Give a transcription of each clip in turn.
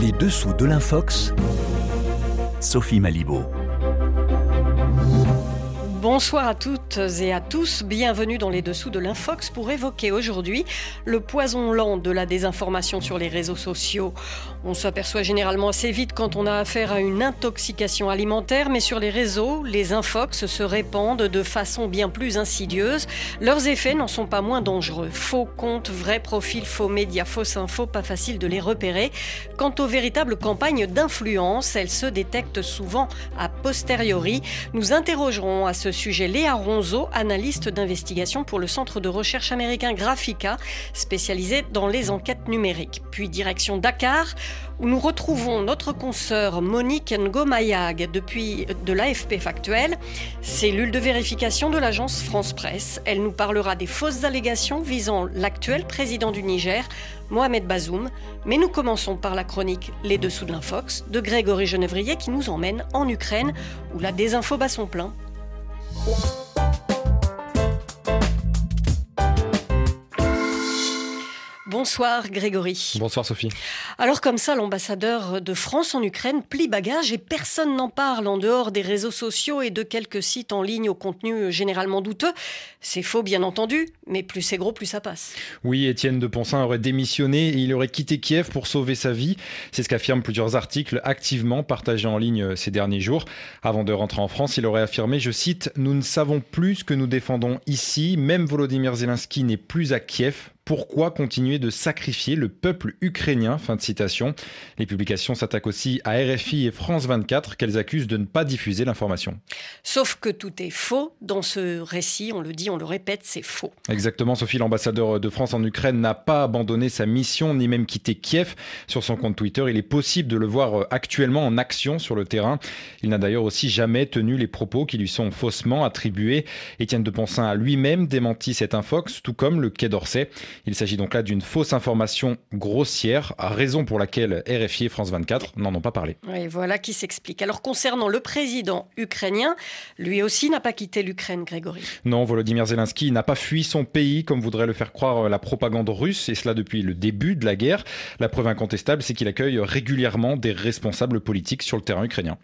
Les dessous de l'infox, Sophie Malibaud. Bonsoir à toutes et à tous, bienvenue dans les dessous de l'Infox pour évoquer aujourd'hui le poison lent de la désinformation sur les réseaux sociaux. On s'aperçoit généralement assez vite quand on a affaire à une intoxication alimentaire, mais sur les réseaux, les infox se répandent de façon bien plus insidieuse. Leurs effets n'en sont pas moins dangereux. Faux comptes, vrais profils, faux médias, fausses infos, pas facile de les repérer. Quant aux véritables campagnes d'influence, elles se détectent souvent a posteriori. Nous interrogerons à ce sujet Léa Ronzo, analyste d'investigation pour le centre de recherche américain Graphica, spécialisé dans les enquêtes numériques. Puis direction Dakar, où nous retrouvons notre consoeur Monique Ngomayag depuis de l'AFP Factuel, cellule de vérification de l'agence France Presse. Elle nous parlera des fausses allégations visant l'actuel président du Niger, Mohamed Bazoum. Mais nous commençons par la chronique Les Dessous de l'Infox de Grégory Genevrier qui nous emmène en Ukraine où la désinfo bat son plein. Bonsoir Grégory. Bonsoir Sophie. Alors comme ça, l'ambassadeur de France en Ukraine plie bagage et personne n'en parle en dehors des réseaux sociaux et de quelques sites en ligne au contenu généralement douteux. C'est faux bien entendu, mais plus c'est gros, plus ça passe. Oui, Étienne de Ponsin aurait démissionné et il aurait quitté Kiev pour sauver sa vie. C'est ce qu'affirment plusieurs articles activement partagés en ligne ces derniers jours. Avant de rentrer en France, il aurait affirmé, je cite, Nous ne savons plus ce que nous défendons ici. Même Volodymyr Zelensky n'est plus à Kiev. Pourquoi continuer de sacrifier le peuple ukrainien? Fin de citation. Les publications s'attaquent aussi à RFI et France 24 qu'elles accusent de ne pas diffuser l'information. Sauf que tout est faux dans ce récit, on le dit, on le répète, c'est faux. Exactement, Sophie, l'ambassadeur de France en Ukraine n'a pas abandonné sa mission ni même quitté Kiev. Sur son compte Twitter, il est possible de le voir actuellement en action sur le terrain. Il n'a d'ailleurs aussi jamais tenu les propos qui lui sont faussement attribués. Étienne de Ponsin a lui-même démenti cette infox, tout comme le Quai d'Orsay. Il s'agit donc là d'une fausse information grossière, raison pour laquelle RFI et France 24 n'en ont pas parlé. Et voilà qui s'explique. Alors concernant le président ukrainien, lui aussi n'a pas quitté l'Ukraine, Grégory. Non, Volodymyr Zelensky n'a pas fui son pays comme voudrait le faire croire la propagande russe, et cela depuis le début de la guerre. La preuve incontestable, c'est qu'il accueille régulièrement des responsables politiques sur le terrain ukrainien.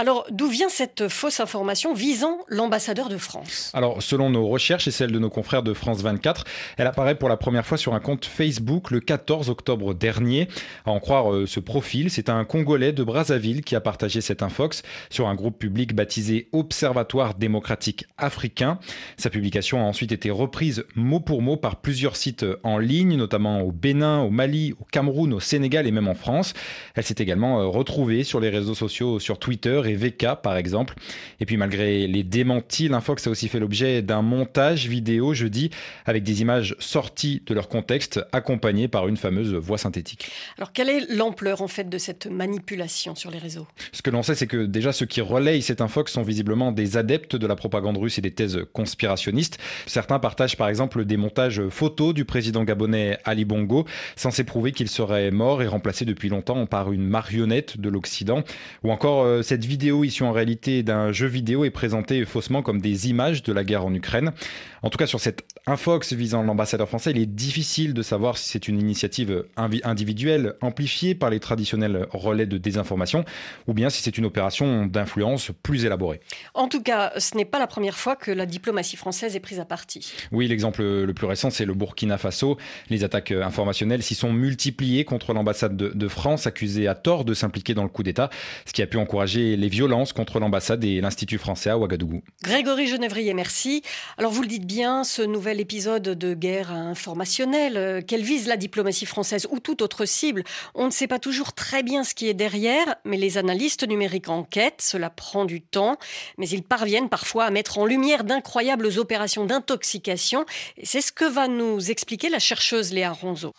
Alors, d'où vient cette fausse information visant l'ambassadeur de France Alors, selon nos recherches et celles de nos confrères de France 24, elle apparaît pour la première fois sur un compte Facebook le 14 octobre dernier. À en croire euh, ce profil, c'est un Congolais de Brazzaville qui a partagé cette infox sur un groupe public baptisé Observatoire démocratique africain. Sa publication a ensuite été reprise mot pour mot par plusieurs sites en ligne, notamment au Bénin, au Mali, au Cameroun, au Sénégal et même en France. Elle s'est également euh, retrouvée sur les réseaux sociaux, sur Twitter VK par exemple. Et puis malgré les démentis, l'Infox a aussi fait l'objet d'un montage vidéo jeudi avec des images sorties de leur contexte accompagnées par une fameuse voix synthétique. Alors quelle est l'ampleur en fait de cette manipulation sur les réseaux? Ce que l'on sait c'est que déjà ceux qui relayent cette Infox sont visiblement des adeptes de la propagande russe et des thèses conspirationnistes. Certains partagent par exemple des montages photos du président gabonais Ali Bongo censés prouver qu'il serait mort et remplacé depuis longtemps par une marionnette de l'Occident ou encore euh, cette vidéo issue en réalité d'un jeu vidéo est présentée faussement comme des images de la guerre en Ukraine. En tout cas, sur cette infox visant l'ambassadeur français, il est difficile de savoir si c'est une initiative individuelle amplifiée par les traditionnels relais de désinformation ou bien si c'est une opération d'influence plus élaborée. En tout cas, ce n'est pas la première fois que la diplomatie française est prise à partie. Oui, l'exemple le plus récent, c'est le Burkina Faso. Les attaques informationnelles s'y sont multipliées contre l'ambassade de, de France, accusée à tort de s'impliquer dans le coup d'État, ce qui a pu encourager les violences contre l'ambassade et l'Institut français à Ouagadougou. Grégory Genevrier, merci. Alors vous le dites bien, ce nouvel épisode de guerre informationnelle, euh, qu'elle vise la diplomatie française ou toute autre cible, on ne sait pas toujours très bien ce qui est derrière, mais les analystes numériques enquêtent, cela prend du temps, mais ils parviennent parfois à mettre en lumière d'incroyables opérations d'intoxication, c'est ce que va nous expliquer la chercheuse Léa Ronzo.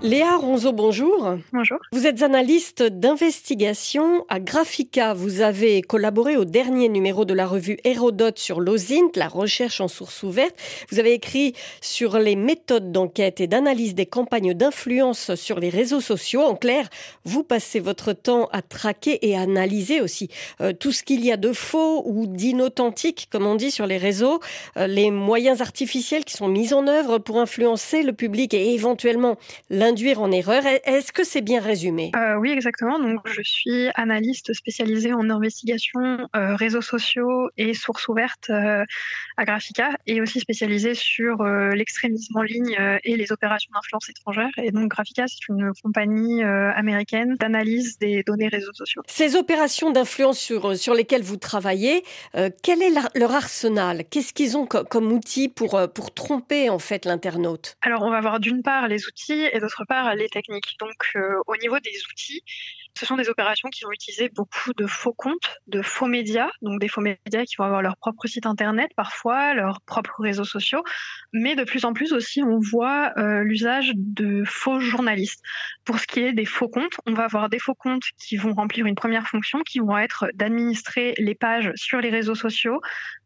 Léa Ronzo, bonjour. Bonjour. Vous êtes analyste d'investigation à Graphica. Vous avez collaboré au dernier numéro de la revue Hérodote sur l'OSINT, la recherche en source ouverte. Vous avez écrit sur les méthodes d'enquête et d'analyse des campagnes d'influence sur les réseaux sociaux. En clair, vous passez votre temps à traquer et à analyser aussi euh, tout ce qu'il y a de faux ou d'inauthentique, comme on dit sur les réseaux, euh, les moyens artificiels qui sont mis en œuvre pour influencer le public et éventuellement induire en erreur. Est-ce que c'est bien résumé? Euh, Oui, exactement. Donc, je suis analyste spécialisée en investigation euh, réseaux sociaux et sources ouvertes euh, à Graphica et aussi spécialisée sur l'extrémisme en ligne et les opérations d'influence étrangère. Et donc, Graphica, c'est une compagnie américaine d'analyse des données réseaux sociaux. Ces opérations d'influence sur, sur lesquelles vous travaillez, quel est leur arsenal? Qu'est-ce qu'ils ont comme outil pour, pour tromper en fait l'internaute? Alors, on va voir d'une part les outils et d'autre part les techniques. Donc euh, au niveau des outils, ce sont des opérations qui vont utiliser beaucoup de faux comptes, de faux médias, donc des faux médias qui vont avoir leur propre site internet parfois, leurs propres réseaux sociaux, mais de plus en plus aussi on voit euh, l'usage de faux journalistes. Pour ce qui est des faux comptes, on va avoir des faux comptes qui vont remplir une première fonction, qui vont être d'administrer les pages sur les réseaux sociaux,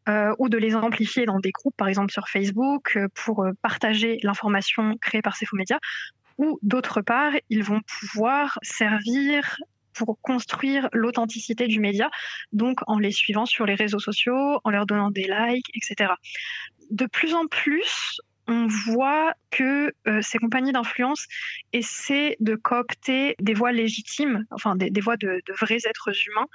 euh, ou de les amplifier dans des groupes, par exemple sur Facebook, pour partager l'information créée par ces faux médias, d'autre part, ils vont pouvoir servir pour construire l'authenticité du média, donc en les suivant sur les réseaux sociaux, en leur donnant des likes, etc. De plus en plus, on voit que euh, ces compagnies d'influence essaient de coopter des voix légitimes, enfin des, voix de, vrais êtres humains,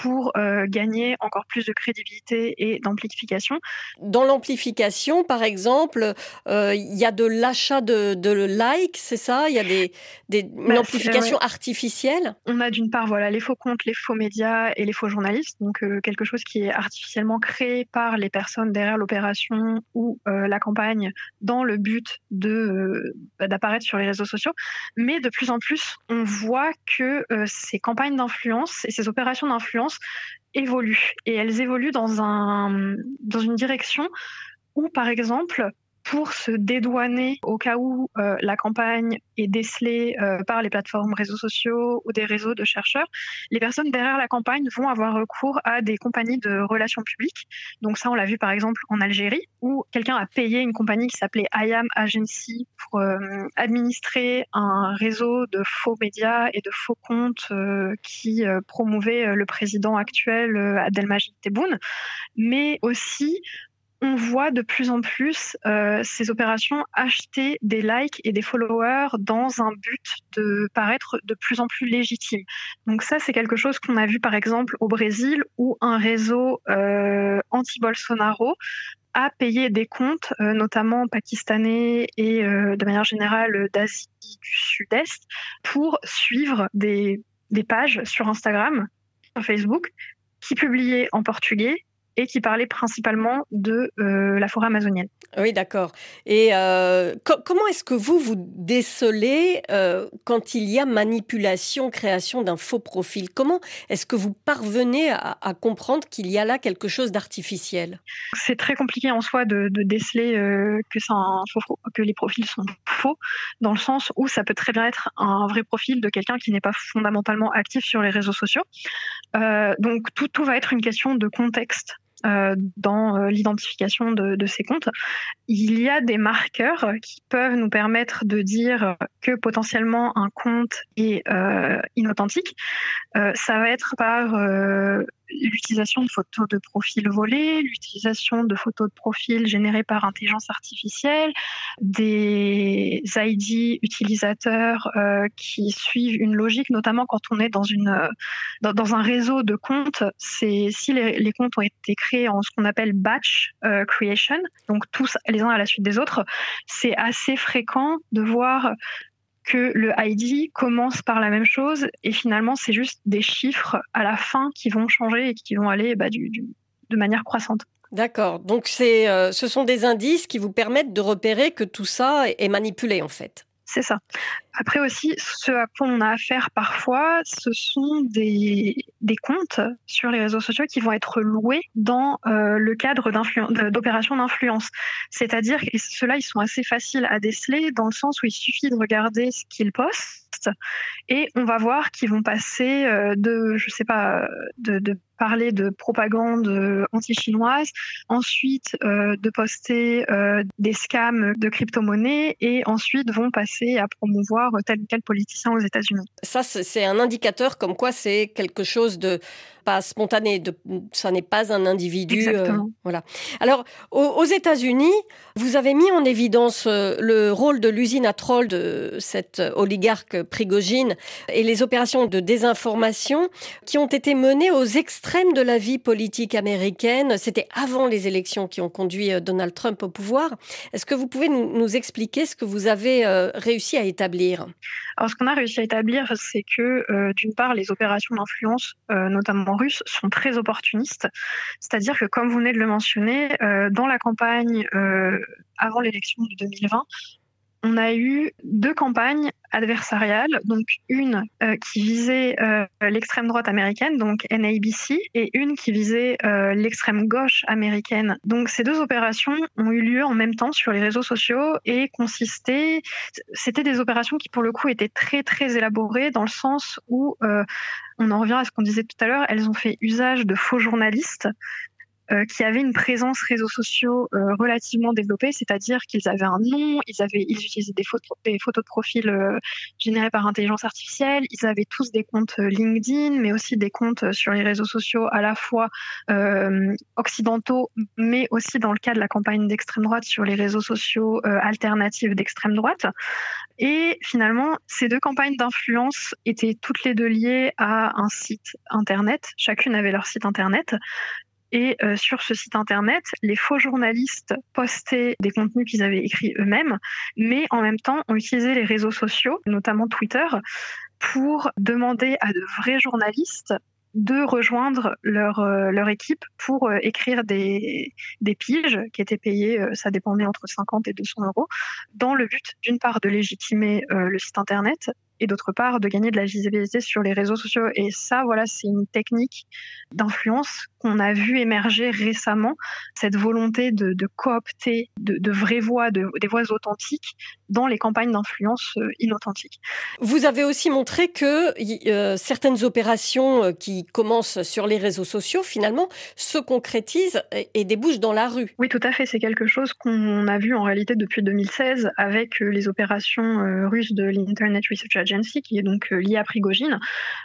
pour euh, gagner encore plus de crédibilité et d'amplification. Dans l'amplification, par exemple, euh, il y a de l'achat de, de likes, c'est ça? Il y a des, des une bah, amplification artificielle? On a d'une part voilà, les faux comptes, les faux médias et les faux journalistes, donc euh, quelque chose qui est artificiellement créé par les personnes derrière l'opération ou la campagne dans le but de d'apparaître sur les réseaux sociaux. Mais de plus en plus, on voit que ces campagnes d'influence et ces opérations d'influence évoluent et elles évoluent dans, dans une direction où, par exemple, pour se dédouaner au cas où euh, la campagne est décelée euh, par les plateformes réseaux sociaux ou des réseaux de chercheurs, les personnes derrière la campagne vont avoir recours à des compagnies de relations publiques. Donc ça, on l'a vu par exemple en Algérie, où quelqu'un a payé une compagnie qui s'appelait IAM Agency pour euh, administrer un réseau de faux médias et de faux comptes qui promouvaient le président actuel Abdelmajid Tebboune, mais aussi on voit de plus en plus euh, ces opérations acheter des likes et des followers dans un but de paraître de plus en plus légitime. Donc ça, c'est quelque chose qu'on a vu par exemple au Brésil où un réseau euh, anti-Bolsonaro a payé des comptes, euh, notamment pakistanais et de manière générale d'Asie du Sud-Est, pour suivre des, des pages sur Instagram, sur Facebook, qui publiaient en portugais et qui parlait principalement de euh, la forêt amazonienne. Oui, d'accord. Et euh, comment est-ce que vous vous décelez euh, quand il y a manipulation, création d'un faux profil? Comment est-ce que vous parvenez à, comprendre qu'il y a là quelque chose d'artificiel? C'est très compliqué en soi de, déceler que, un faux, que les profils sont faux, dans le sens où ça peut très bien être un vrai profil de quelqu'un qui n'est pas fondamentalement actif sur les réseaux sociaux. donc tout, tout va être une question de contexte dans euh, l'identification de, ces comptes. Il y a des marqueurs qui peuvent nous permettre de dire que potentiellement un compte est euh, inauthentique. ça va être par l'utilisation de photos de profil volés, l'utilisation de photos de profil générées par intelligence artificielle, des ID utilisateurs euh, qui suivent une logique, notamment quand on est dans, une, euh, dans, un réseau de comptes. C'est si les, comptes ont été créés en ce qu'on appelle batch euh, creation, donc tous les uns à la suite des autres, c'est assez fréquent de voir que le ID commence par la même chose et finalement c'est juste des chiffres à la fin qui vont changer et qui vont aller bah, de manière croissante. D'accord. Donc euh, ce sont des indices qui vous permettent de repérer que tout ça est manipulé en fait. C'est ça. Après aussi, ce à quoi on a affaire parfois, ce sont des, des comptes sur les réseaux sociaux qui vont être loués dans euh, le cadre d'opérations d'influence. C'est-à-dire que ceux-là, ils sont assez faciles à déceler dans le sens où il suffit de regarder ce qu'ils postent et on va voir qu'ils vont passer euh, de, je sais pas, de, de parler de propagande euh, anti-chinoise, ensuite euh, de poster euh, des scams de crypto-monnaies et ensuite vont passer à promouvoir tel ou tel politicien aux États-Unis. Ça, c'est un indicateur comme quoi c'est quelque chose de pas spontané, de, ça n'est pas un individu. Voilà. Alors, aux, États-Unis, vous avez mis en évidence le rôle de l'usine à troll de cette oligarque Prigogine et les opérations de désinformation qui ont été menées aux extrêmes de la vie politique américaine. C'était avant les élections qui ont conduit euh, Donald Trump au pouvoir. Est-ce que vous pouvez nous, expliquer ce que vous avez euh, réussi à établir? Alors, ce qu'on a réussi à établir, c'est que, euh, d'une part, les opérations d'influence, notamment russes, sont très opportunistes. C'est-à-dire que, comme vous venez de le mentionner, dans la campagne avant l'élection de 2020, on a eu deux campagnes adversariales, donc une euh, qui visait euh, l'extrême droite américaine, donc NABC, et une qui visait euh, l'extrême gauche américaine. Donc ces deux opérations ont eu lieu en même temps sur les réseaux sociaux et consistaient, c'était des opérations qui pour le coup étaient très très élaborées dans le sens où on en revient à ce qu'on disait tout à l'heure, elles ont fait usage de faux journalistes euh, qui avaient une présence réseaux sociaux euh, relativement développée, c'est-à-dire qu'ils avaient un nom, ils utilisaient des photos, des photos de profil euh, générées par intelligence artificielle, ils avaient tous des comptes LinkedIn, mais aussi des comptes sur les réseaux sociaux à la fois occidentaux, mais aussi dans le cas de la campagne d'extrême droite sur les réseaux sociaux alternatifs d'extrême droite. Et finalement, ces deux campagnes d'influence étaient toutes les deux liées à un site internet. Chacune avait leur site internet. Et euh, sur ce site internet, les faux journalistes postaient des contenus qu'ils avaient écrits eux-mêmes, mais en même temps, ont utilisé les réseaux sociaux, notamment Twitter, pour demander à de vrais journalistes de rejoindre leur, euh, équipe pour euh, écrire des, des piges qui étaient payées, ça dépendait entre 50 et 200 euros, dans le but d'une part de légitimer le site internet et d'autre part de gagner de la visibilité sur les réseaux sociaux. Et ça, voilà, c'est une technique d'influence qu'on a vu émerger récemment, cette volonté de, coopter de, vraies voix, de, des voix authentiques dans les campagnes d'influence euh, inauthentiques. Vous avez aussi montré que euh, certaines opérations euh, qui commencent sur les réseaux sociaux, finalement, se concrétisent et, débouchent dans la rue. Oui, tout à fait. C'est quelque chose qu'on a vu en réalité depuis 2016 avec les opérations russes de l'Internet Research Agency qui est donc euh, liée à Prigogine,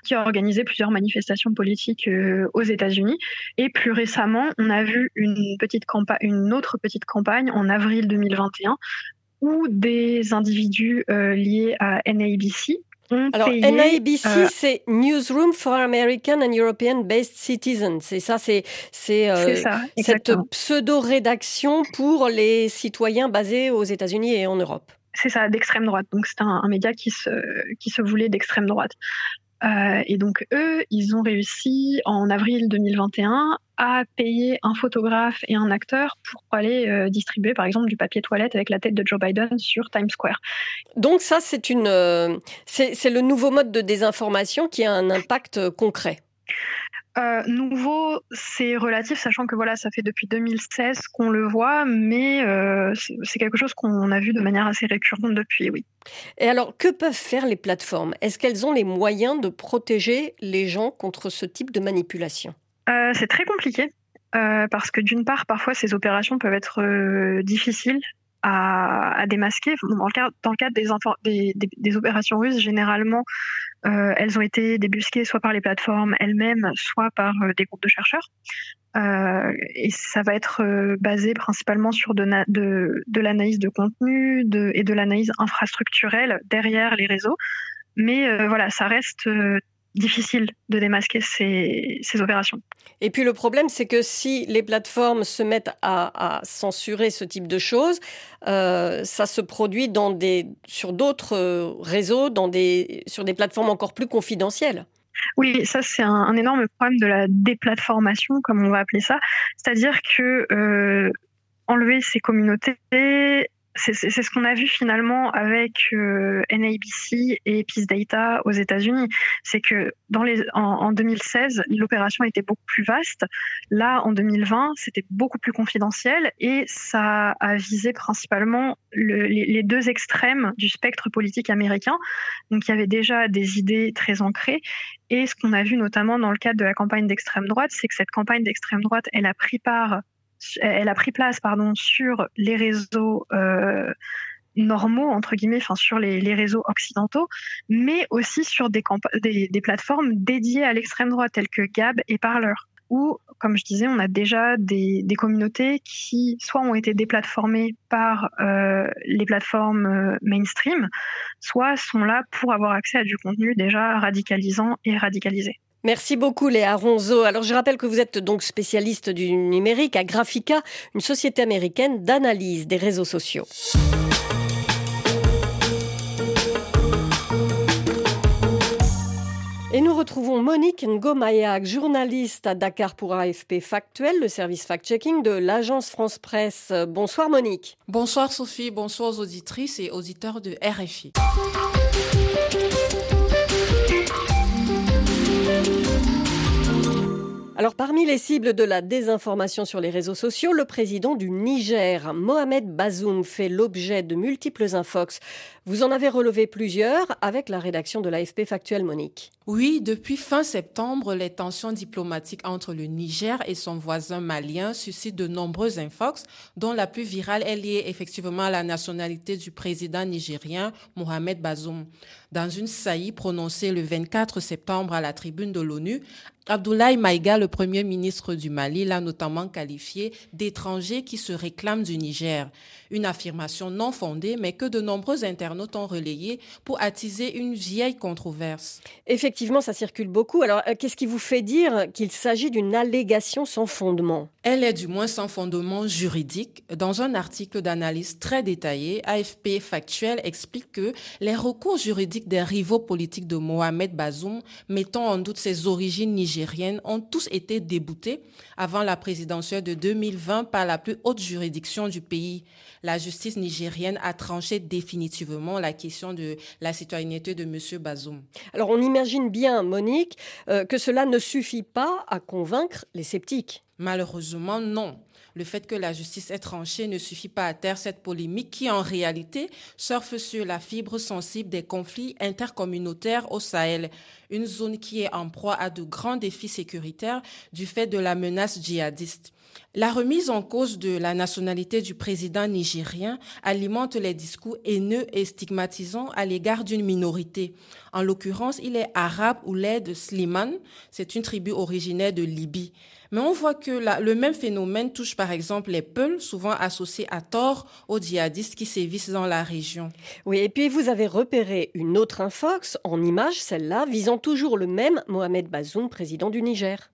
qui a organisé plusieurs manifestations politiques euh, aux États-Unis. Et plus récemment, on a vu une, petite une autre petite campagne en avril 2021 où des individus euh, liés à NABC ont alors, NABC, c'est Newsroom for American and European Based Citizens. C'est ça, c'est c'est cette pseudo-rédaction pour les citoyens basés aux États-Unis et en Europe c'est ça, d'extrême droite. Donc c'est un, média qui se, qui se voulait d'extrême droite. Euh, et donc eux, ils ont réussi en avril 2021 à payer un photographe et un acteur pour aller euh, distribuer par exemple du papier toilette avec la tête de Joe Biden sur Times Square. Donc ça, c'est euh, c'est le nouveau mode de désinformation qui a un impact concret. Euh, nouveau, c'est relatif, sachant que voilà, ça fait depuis 2016 qu'on le voit, mais euh, c'est quelque chose qu'on a vu de manière assez récurrente depuis, oui. Et alors, que peuvent faire les plateformes? Est-ce qu'elles ont les moyens de protéger les gens contre ce type de manipulation? Euh, C'est très compliqué. parce que d'une part, parfois ces opérations peuvent être difficiles à, démasquer. Dans le cadre, des, opérations russes, généralement, euh, elles ont été débusquées soit par les plateformes elles-mêmes, soit par euh, des groupes de chercheurs. Euh, et ça va être basé principalement sur de, l'analyse de contenu et de l'analyse infrastructurelle derrière les réseaux. Mais voilà, ça reste difficile de démasquer ces, ces, opérations. Et puis le problème, c'est que si les plateformes se mettent à, censurer ce type de choses, euh, ça se produit dans des, sur d'autres euh, réseaux, dans des, sur des plateformes encore plus confidentielles. Oui, ça c'est un, énorme problème de la déplatformation, comme on va appeler ça. C'est-à-dire que euh, enlever ces communautés, c'est ce qu'on a vu finalement avec euh, NABC et Peace Data aux États-Unis. C'est que dans les, en, 2016, l'opération était beaucoup plus vaste. Là, en 2020, c'était beaucoup plus confidentiel et ça a visé principalement les, deux extrêmes du spectre politique américain. Donc, il y avait déjà des idées très ancrées. Et ce qu'on a vu notamment dans le cadre de la campagne d'extrême droite, c'est que cette campagne d'extrême droite, elle a pris part elle a pris place pardon, sur les réseaux euh, normaux, entre guillemets, enfin sur les, réseaux occidentaux, mais aussi sur des, des, plateformes dédiées à l'extrême droite, telles que Gab et Parler, où, comme je disais, on a déjà des, communautés qui soit ont été déplatformées par euh, les plateformes euh, mainstream, soit sont là pour avoir accès à du contenu déjà radicalisant et radicalisé. Merci beaucoup Léa Ronzo. Alors je rappelle que vous êtes donc spécialiste du numérique à Graphica, une société américaine d'analyse des réseaux sociaux. Et nous retrouvons Monique Ngomayak, journaliste à Dakar pour AFP Factuel, le service fact-checking de l'agence France Presse. Bonsoir Monique. Bonsoir Sophie, bonsoir aux auditrices et auditeurs de RFI. Alors parmi les cibles de la désinformation sur les réseaux sociaux, le président du Niger, Mohamed Bazoum, fait l'objet de multiples infox. Vous en avez relevé plusieurs avec la rédaction de l'AFP Factuel Monique. Oui, depuis fin septembre, les tensions diplomatiques entre le Niger et son voisin malien suscitent de nombreux infox, dont la plus virale est liée effectivement à la nationalité du président nigérien Mohamed Bazoum. Dans une saillie prononcée le 24 septembre à la tribune de l'ONU, Abdoulaye Maïga, le premier ministre du Mali, l'a notamment qualifié d'étranger qui se réclame du Niger. Une affirmation non fondée, mais que de nombreux internautes ont relayée pour attiser une vieille controverse. Effectivement, ça circule beaucoup. Alors, euh, qu'est-ce qui vous fait dire qu'il s'agit d'une allégation sans fondement? Elle est du moins sans fondement juridique. Dans un article d'analyse très détaillé, AFP Factuel explique que les recours juridiques des rivaux politiques de Mohamed Bazoum, mettant en doute ses origines nigériennes, ont tous été déboutés avant la présidentielle de 2020 par la plus haute juridiction du pays. La justice nigérienne a tranché définitivement la question de la citoyenneté de M. Bazoum. Alors on imagine bien, Monique, euh, que cela ne suffit pas à convaincre les sceptiques. Malheureusement, non. Le fait que la justice ait tranché ne suffit pas à taire cette polémique qui, en réalité, surfe sur la fibre sensible des conflits intercommunautaires au Sahel, une zone qui est en proie à de grands défis sécuritaires du fait de la menace djihadiste. La remise en cause de la nationalité du président nigérien alimente les discours haineux et stigmatisants à l'égard d'une minorité. En l'occurrence, il est arabe ou l'aide de Slimane, c'est une tribu originaire de Libye. Mais on voit que le même phénomène touche par exemple les Peuls, souvent associés à tort aux djihadistes qui sévissent dans la région. Oui, et puis vous avez repéré une autre infox en image, celle-là, visant toujours le même Mohamed Bazoum, président du Niger.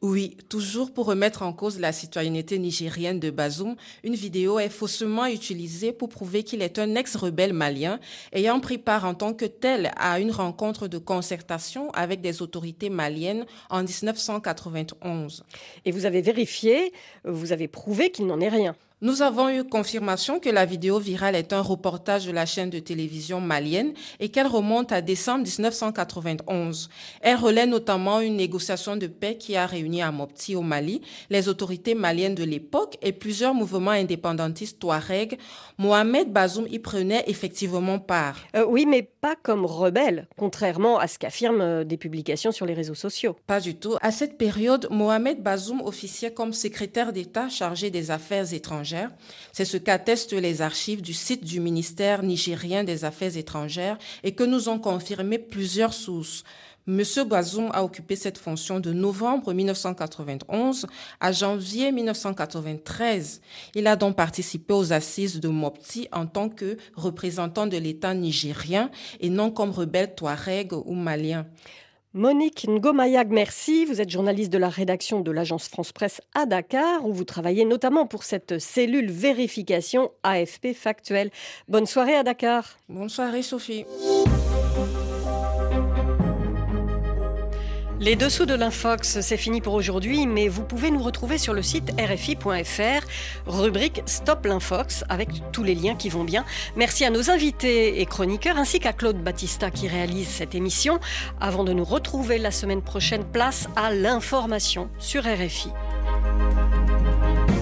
Oui, toujours pour remettre en cause la citoyenneté nigérienne de Bazoum, une vidéo est faussement utilisée pour prouver qu'il est un ex-rebelle malien ayant pris part en tant que tel à une rencontre de concertation avec des autorités maliennes en 1991. Et vous avez vérifié, vous avez prouvé qu'il n'en est rien. Nous avons eu confirmation que la vidéo virale est un reportage de la chaîne de télévision malienne et qu'elle remonte à décembre 1991. Elle relaie notamment une négociation de paix qui a réuni à Mopti au Mali les autorités maliennes de l'époque et plusieurs mouvements indépendantistes touareg. Mohamed Bazoum y prenait effectivement part. Euh, oui, mais pas comme rebelle, contrairement à ce qu'affirment euh, des publications sur les réseaux sociaux. Pas du tout. À cette période, Mohamed Bazoum officiait comme secrétaire d'État chargé des affaires c'est ce qu'attestent les archives du site du ministère nigérien des Affaires étrangères et que nous ont confirmé plusieurs sources. Monsieur Bazoum a occupé cette fonction de novembre 1991 à janvier 1993. Il a donc participé aux assises de Mopti en tant que représentant de l'État nigérien et non comme rebelle touareg ou malien. Monique Ngomayag, merci. Vous êtes journaliste de la rédaction de l'agence France Presse à Dakar, où vous travaillez notamment pour cette cellule vérification AFP factuelle. Bonne soirée à Dakar. Bonne soirée, Sophie. Les dessous de l'Infox, c'est fini pour aujourd'hui, mais vous pouvez nous retrouver sur le site rfi.fr, rubrique Stop l'Infox, avec tous les liens qui vont bien. Merci à nos invités et chroniqueurs, ainsi qu'à Claude Battista qui réalise cette émission. Avant de nous retrouver la semaine prochaine, place à l'information sur RFI.